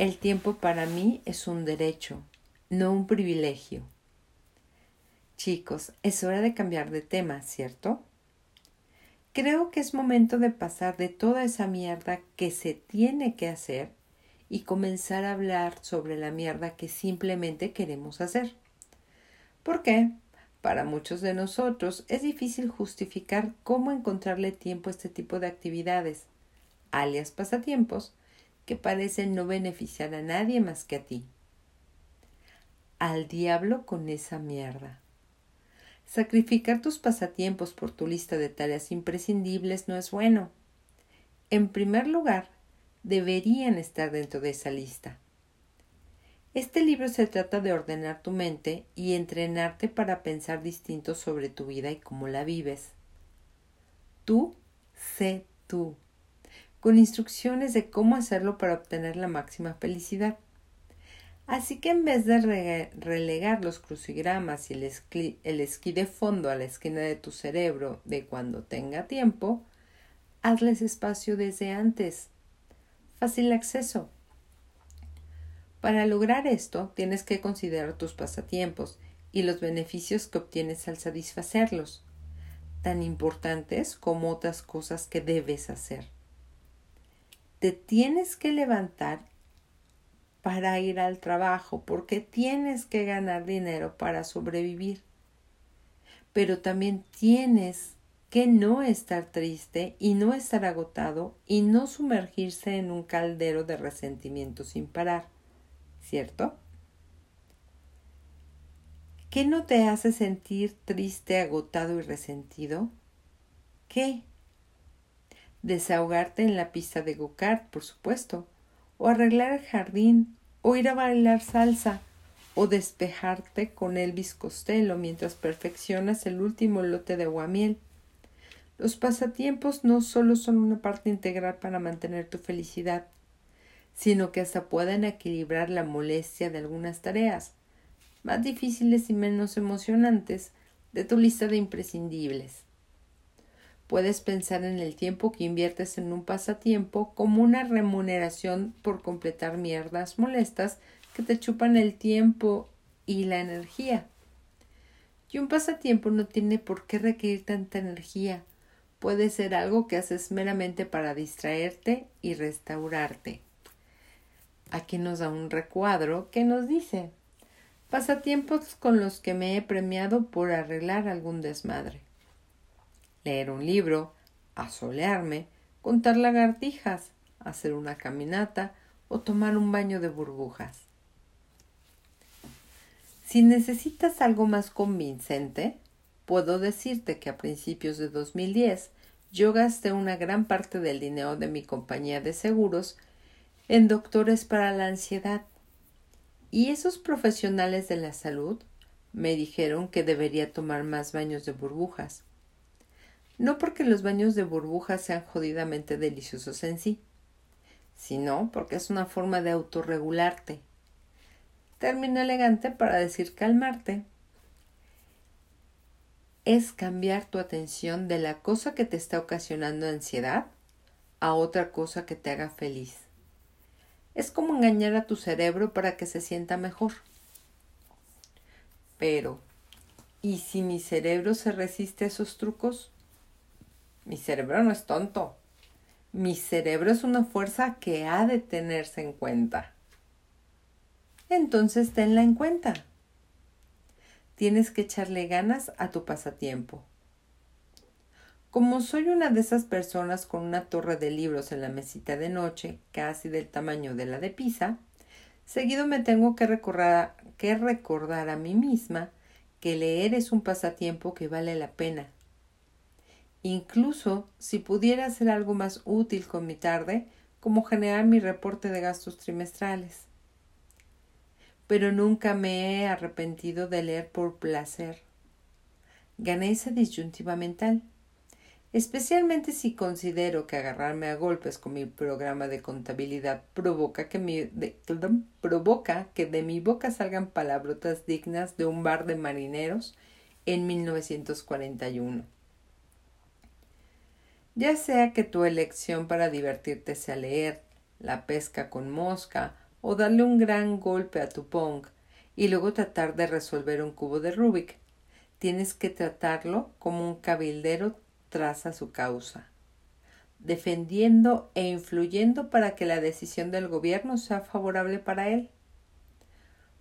El tiempo para mí es un derecho, no un privilegio. Chicos, es hora de cambiar de tema, ¿cierto? Creo que es momento de pasar de toda esa mierda que se tiene que hacer y comenzar a hablar sobre la mierda que simplemente queremos hacer. ¿Por qué? Para muchos de nosotros es difícil justificar cómo encontrarle tiempo a este tipo de actividades, alias pasatiempos, que parecen no beneficiar a nadie más que a ti. Al diablo con esa mierda. Sacrificar tus pasatiempos por tu lista de tareas imprescindibles no es bueno. En primer lugar, deberían estar dentro de esa lista. Este libro se trata de ordenar tu mente y entrenarte para pensar distinto sobre tu vida y cómo la vives. Tú sé tú, con instrucciones de cómo hacerlo para obtener la máxima felicidad. Así que en vez de relegar los crucigramas y el esquí, de fondo a la esquina de tu cerebro de cuando tenga tiempo, hazles espacio desde antes. Fácil acceso para lograr esto, tienes que considerar tus pasatiempos y los beneficios que obtienes al satisfacerlos, tan importantes como otras cosas que debes hacer. Te tienes que levantar para ir al trabajo porque tienes que ganar dinero para sobrevivir. Pero también tienes que no estar triste y no estar agotado y no sumergirse en un caldero de resentimiento sin parar. ¿cierto? ¿Qué no te hace sentir triste, agotado y resentido? ¿Qué? Desahogarte en la pista de go-kart, por supuesto, o arreglar el jardín, o ir a bailar salsa, o despejarte con Elvis Costello mientras perfeccionas el último lote de aguamiel. Los pasatiempos no solo son una parte integral para mantener tu felicidad, sino que hasta pueden equilibrar la molestia de algunas tareas, más difíciles y menos emocionantes, de tu lista de imprescindibles. Puedes pensar en el tiempo que inviertes en un pasatiempo como una remuneración por completar mierdas molestas que te chupan el tiempo y la energía. Y un pasatiempo no tiene por qué requerir tanta energía. Puede ser algo que haces meramente para distraerte y restaurarte. Aquí nos da un recuadro que nos dice pasatiempos con los que me he premiado por arreglar algún desmadre. Leer un libro, asolearme, contar lagartijas, hacer una caminata o tomar un baño de burbujas. Si necesitas algo más convincente, puedo decirte que a principios de 2010 yo gasté una gran parte del dinero de mi compañía de seguros en doctores para la ansiedad. Y esos profesionales de la salud me dijeron que debería tomar más baños de burbujas. No porque los baños de burbujas sean jodidamente deliciosos en sí, sino porque es una forma de autorregularte. Término elegante para decir calmarte. Es cambiar tu atención de la cosa que te está ocasionando ansiedad a otra cosa que te haga feliz. Es como engañar a tu cerebro para que se sienta mejor. Pero, ¿y si mi cerebro se resiste a esos trucos? Mi cerebro no es tonto. Mi cerebro es una fuerza que ha de tenerse en cuenta. Entonces tenla en cuenta. Tienes que echarle ganas a tu pasatiempo. Como soy una de esas personas con una torre de libros en la mesita de noche, casi del tamaño de la de Pisa, seguido me tengo que recordar, que recordar a mí misma que leer es un pasatiempo que vale la pena. Incluso si pudiera hacer algo más útil con mi tarde, como generar mi reporte de gastos trimestrales. Pero nunca me he arrepentido de leer por placer. Gané esa disyuntiva mental especialmente si considero que agarrarme a golpes con mi programa de contabilidad provoca que, de, de mi boca salgan palabrotas dignas de un bar de marineros en 1941. Ya sea que tu elección para divertirte sea leer, la pesca con mosca o darle un gran golpe a tu pong y luego tratar de resolver un cubo de Rubik. Tienes que tratarlo como un cabildero traza su causa, defendiendo e influyendo para que la decisión del gobierno sea favorable para él.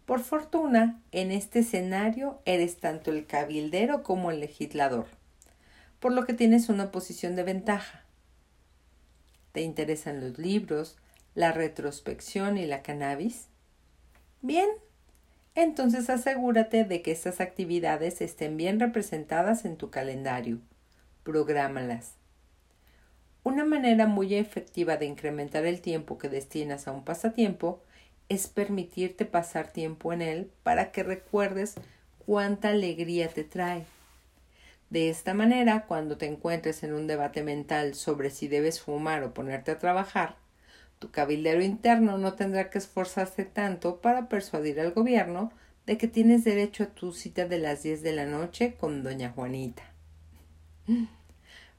Por fortuna, en este escenario eres tanto el cabildero como el legislador, por lo que tienes una posición de ventaja. ¿Te interesan los libros, la retrospección y la cannabis? Bien, entonces asegúrate de que estas actividades estén bien representadas en tu calendario. Prográmalas. Una manera muy efectiva de incrementar el tiempo que destinas a un pasatiempo es permitirte pasar tiempo en él para que recuerdes cuánta alegría te trae. De esta manera, cuando te encuentres en un debate mental sobre si debes fumar o ponerte a trabajar, tu cabildero interno no tendrá que esforzarse tanto para persuadir al gobierno de que tienes derecho a tu cita de las diez de la noche con doña Juanita.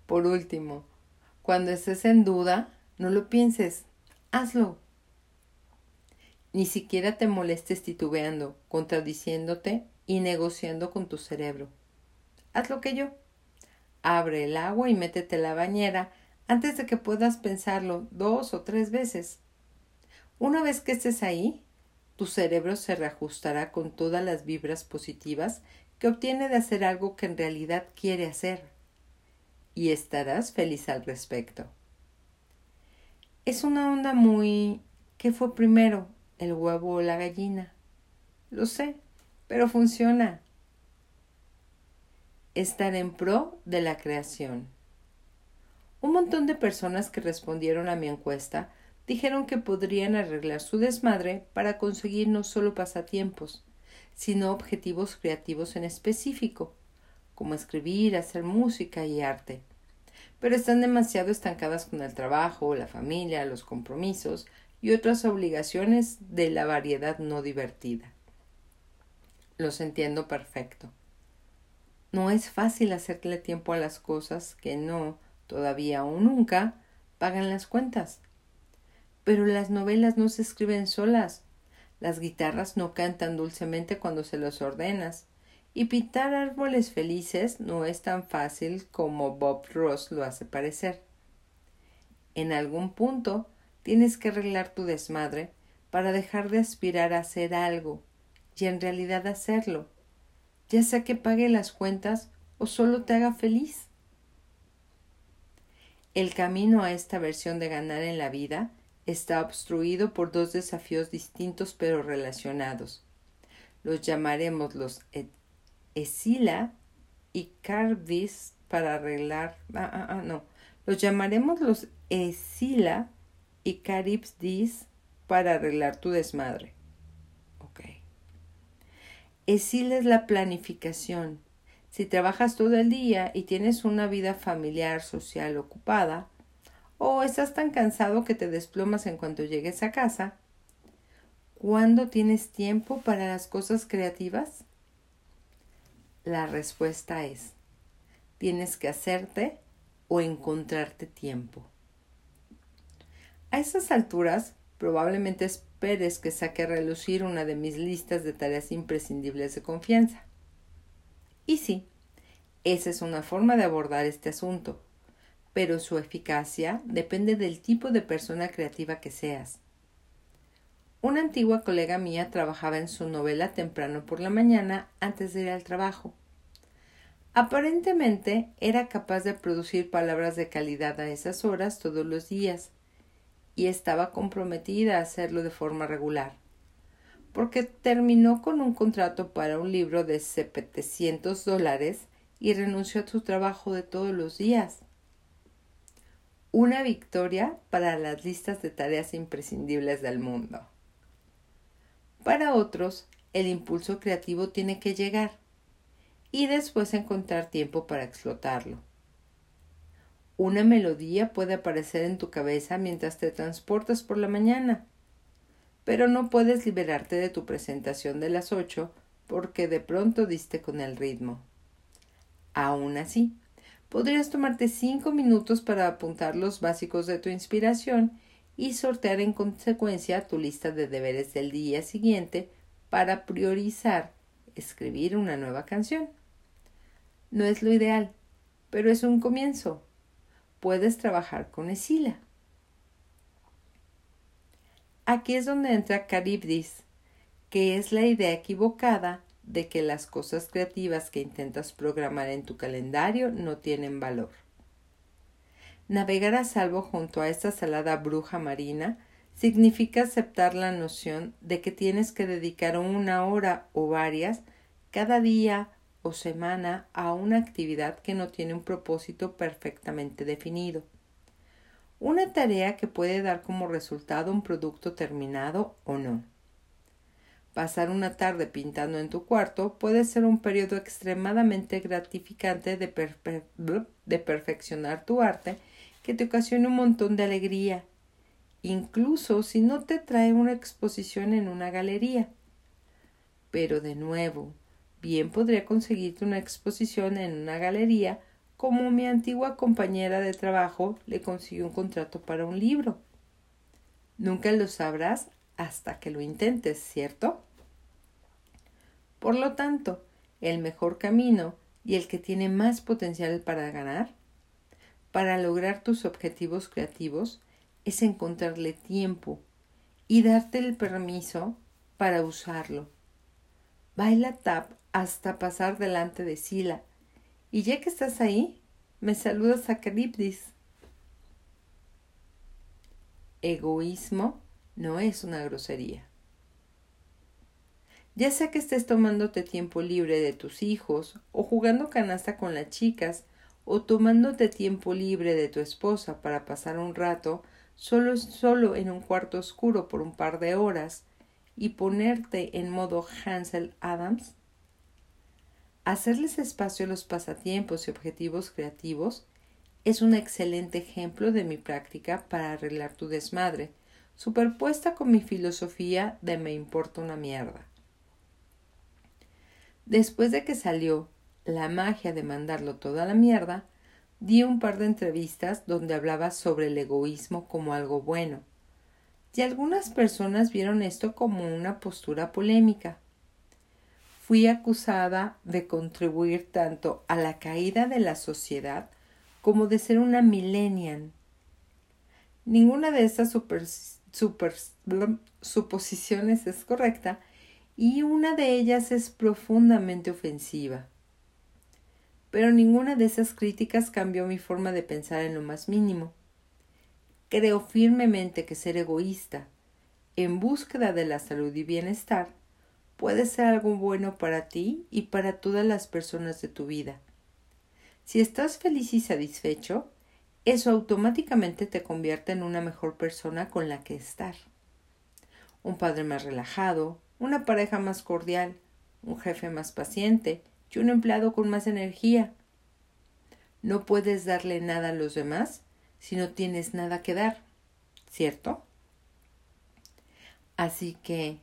Por último, cuando estés en duda, no lo pienses, hazlo. Ni siquiera te molestes titubeando, contradiciéndote y negociando con tu cerebro haz lo que yo. Abre el agua y métete la bañera antes de que puedas pensarlo dos o tres veces. Una vez que estés ahí, tu cerebro se reajustará con todas las vibras positivas que obtiene de hacer algo que en realidad quiere hacer. Y estarás feliz al respecto. Es una onda muy... ¿Qué fue primero, el huevo o la gallina? Lo sé, pero funciona estar en pro de la creación. Un montón de personas que respondieron a mi encuesta dijeron que podrían arreglar su desmadre para conseguir no solo pasatiempos, sino objetivos creativos en específico, como escribir, hacer música y arte. Pero están demasiado estancadas con el trabajo, la familia, los compromisos y otras obligaciones de la variedad no divertida. Los entiendo perfecto. No es fácil hacerle tiempo a las cosas que no, todavía o nunca, pagan las cuentas. Pero las novelas no se escriben solas. Las guitarras no cantan dulcemente cuando se los ordenas. Y pintar árboles felices no es tan fácil como Bob Ross lo hace parecer. En algún punto tienes que arreglar tu desmadre para dejar de aspirar a hacer algo y en realidad hacerlo ya sea que pague las cuentas o solo te haga feliz. El camino a esta versión de ganar en la vida está obstruido por dos desafíos distintos pero relacionados. Los llamaremos los Esila y Carvis para arreglar. Ah, ah, ah, no. Los llamaremos los Esila y Caribdis para arreglar tu desmadre. Esil es la planificación. Si trabajas todo el día y tienes una vida familiar, social ocupada, o estás tan cansado que te desplomas en cuanto llegues a casa, ¿cuándo tienes tiempo para las cosas creativas? La respuesta es, tienes que hacerte o encontrarte tiempo. A esas alturas, probablemente esperes que saque a relucir una de mis listas de tareas imprescindibles de confianza. Y sí, esa es una forma de abordar este asunto, pero su eficacia depende del tipo de persona creativa que seas. Una antigua colega mía trabajaba en su novela temprano por la mañana antes de ir al trabajo. Aparentemente era capaz de producir palabras de calidad a esas horas todos los días, y estaba comprometida a hacerlo de forma regular, porque terminó con un contrato para un libro de 700 dólares y renunció a su trabajo de todos los días. Una victoria para las listas de tareas imprescindibles del mundo. Para otros, el impulso creativo tiene que llegar y después encontrar tiempo para explotarlo. Una melodía puede aparecer en tu cabeza mientras te transportas por la mañana, pero no puedes liberarte de tu presentación de las ocho porque de pronto diste con el ritmo. Aún así, podrías tomarte cinco minutos para apuntar los básicos de tu inspiración y sortear en consecuencia tu lista de deberes del día siguiente para priorizar escribir una nueva canción. No es lo ideal, pero es un comienzo. Puedes trabajar con Esila. Aquí es donde entra Caribdis, que es la idea equivocada de que las cosas creativas que intentas programar en tu calendario no tienen valor. Navegar a salvo junto a esta salada bruja marina significa aceptar la noción de que tienes que dedicar una hora o varias cada día o semana a una actividad que no tiene un propósito perfectamente definido. Una tarea que puede dar como resultado un producto terminado o no. Pasar una tarde pintando en tu cuarto puede ser un periodo extremadamente gratificante de, de perfeccionar tu arte que te ocasiona un montón de alegría, incluso si no te trae una exposición en una galería. Pero de nuevo, bien podría conseguirte una exposición en una galería como mi antigua compañera de trabajo le consiguió un contrato para un libro. Nunca lo sabrás hasta que lo intentes, ¿cierto? Por lo tanto, el mejor camino y el que tiene más potencial para ganar, para lograr tus objetivos creativos, es encontrarle tiempo y darte el permiso para usarlo. Baila tap hasta pasar delante de Sila. Y ya que estás ahí, me saludas a Caribdis. Egoísmo no es una grosería. Ya sea que estés tomándote tiempo libre de tus hijos, o jugando canasta con las chicas, o tomándote tiempo libre de tu esposa para pasar un rato solo, solo en un cuarto oscuro por un par de horas y ponerte en modo Hansel Adams, Hacerles espacio a los pasatiempos y objetivos creativos es un excelente ejemplo de mi práctica para arreglar tu desmadre, superpuesta con mi filosofía de me importa una mierda. Después de que salió la magia de mandarlo toda la mierda, di un par de entrevistas donde hablaba sobre el egoísmo como algo bueno. Y algunas personas vieron esto como una postura polémica fui acusada de contribuir tanto a la caída de la sociedad como de ser una millennial. Ninguna de estas suposiciones es correcta y una de ellas es profundamente ofensiva. Pero ninguna de esas críticas cambió mi forma de pensar en lo más mínimo. Creo firmemente que ser egoísta, en búsqueda de la salud y bienestar, puede ser algo bueno para ti y para todas las personas de tu vida. Si estás feliz y satisfecho, eso automáticamente te convierte en una mejor persona con la que estar. Un padre más relajado, una pareja más cordial, un jefe más paciente y un empleado con más energía. No puedes darle nada a los demás si no tienes nada que dar, ¿cierto? Así que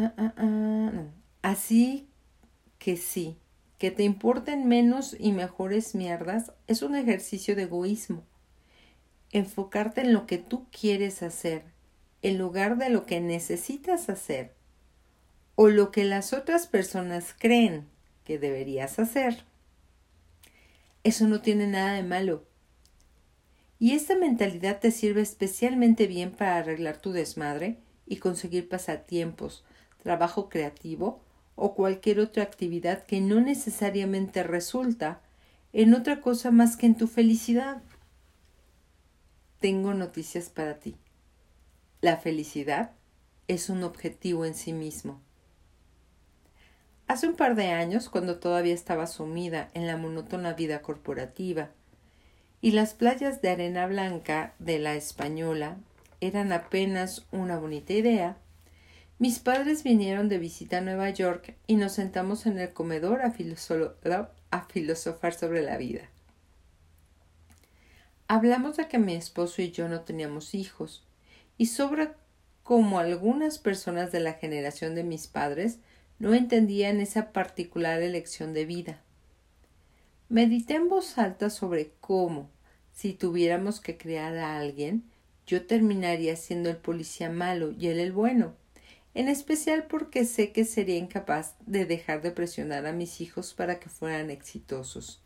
Ah, ah, ah, Así que sí, que te importen menos y mejores mierdas es un ejercicio de egoísmo. Enfocarte en lo que tú quieres hacer, en lugar de lo que necesitas hacer, o lo que las otras personas creen que deberías hacer. Eso no tiene nada de malo. Y esta mentalidad te sirve especialmente bien para arreglar tu desmadre y conseguir pasatiempos, trabajo creativo o cualquier otra actividad que no necesariamente resulta en otra cosa más que en tu felicidad. Tengo noticias para ti. La felicidad es un objetivo en sí mismo. Hace un par de años, cuando todavía estaba sumida en la monótona vida corporativa, y las playas de arena blanca de la española eran apenas una bonita idea, mis padres vinieron de visita a Nueva York y nos sentamos en el comedor a, filosofar sobre la vida. Hablamos de que mi esposo y yo no teníamos hijos y sobre cómo algunas personas de la generación de mis padres no entendían esa particular elección de vida. Medité en voz alta sobre cómo, Si tuviéramos que crear a alguien, yo terminaría siendo el policía malo y él el bueno, en especial porque sé que sería incapaz de dejar de presionar a mis hijos para que fueran exitosos.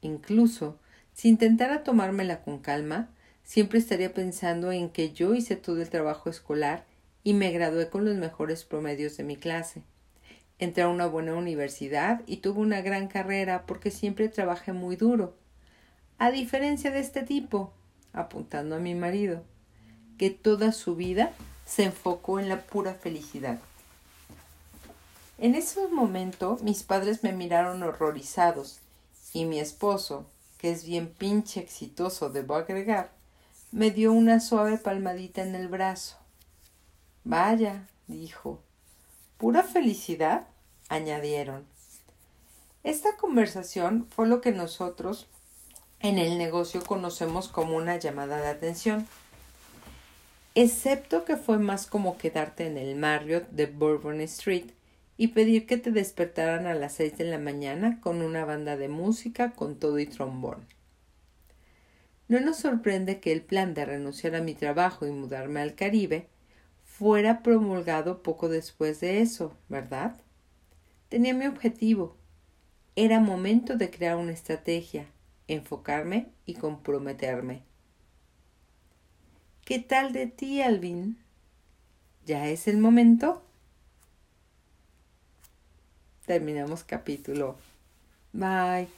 Incluso, si intentara tomármela con calma, siempre estaría pensando en que yo hice todo el trabajo escolar y me gradué con los mejores promedios de mi clase. Entré a una buena universidad y tuve una gran carrera porque siempre trabajé muy duro. A diferencia de este tipo, apuntando a mi marido, que toda su vida se enfocó en la pura felicidad. En ese momento mis padres me miraron horrorizados y mi esposo, que es bien pinche exitoso, debo agregar, me dio una suave palmadita en el brazo. Vaya, dijo. ¿Pura felicidad? añadieron. Esta conversación fue lo que nosotros en el negocio conocemos como una llamada de atención. Excepto que fue más como quedarte en el Marriott de Bourbon Street y pedir que te despertaran a las seis de la mañana con una banda de música con todo y trombón. No nos sorprende que el plan de renunciar a mi trabajo y mudarme al Caribe fuera promulgado poco después de eso, ¿verdad? Tenía mi objetivo. Era momento de crear una estrategia, enfocarme y comprometerme. ¿Qué tal de ti, Alvin? ¿Ya es el momento? terminamos capítulo. Bye.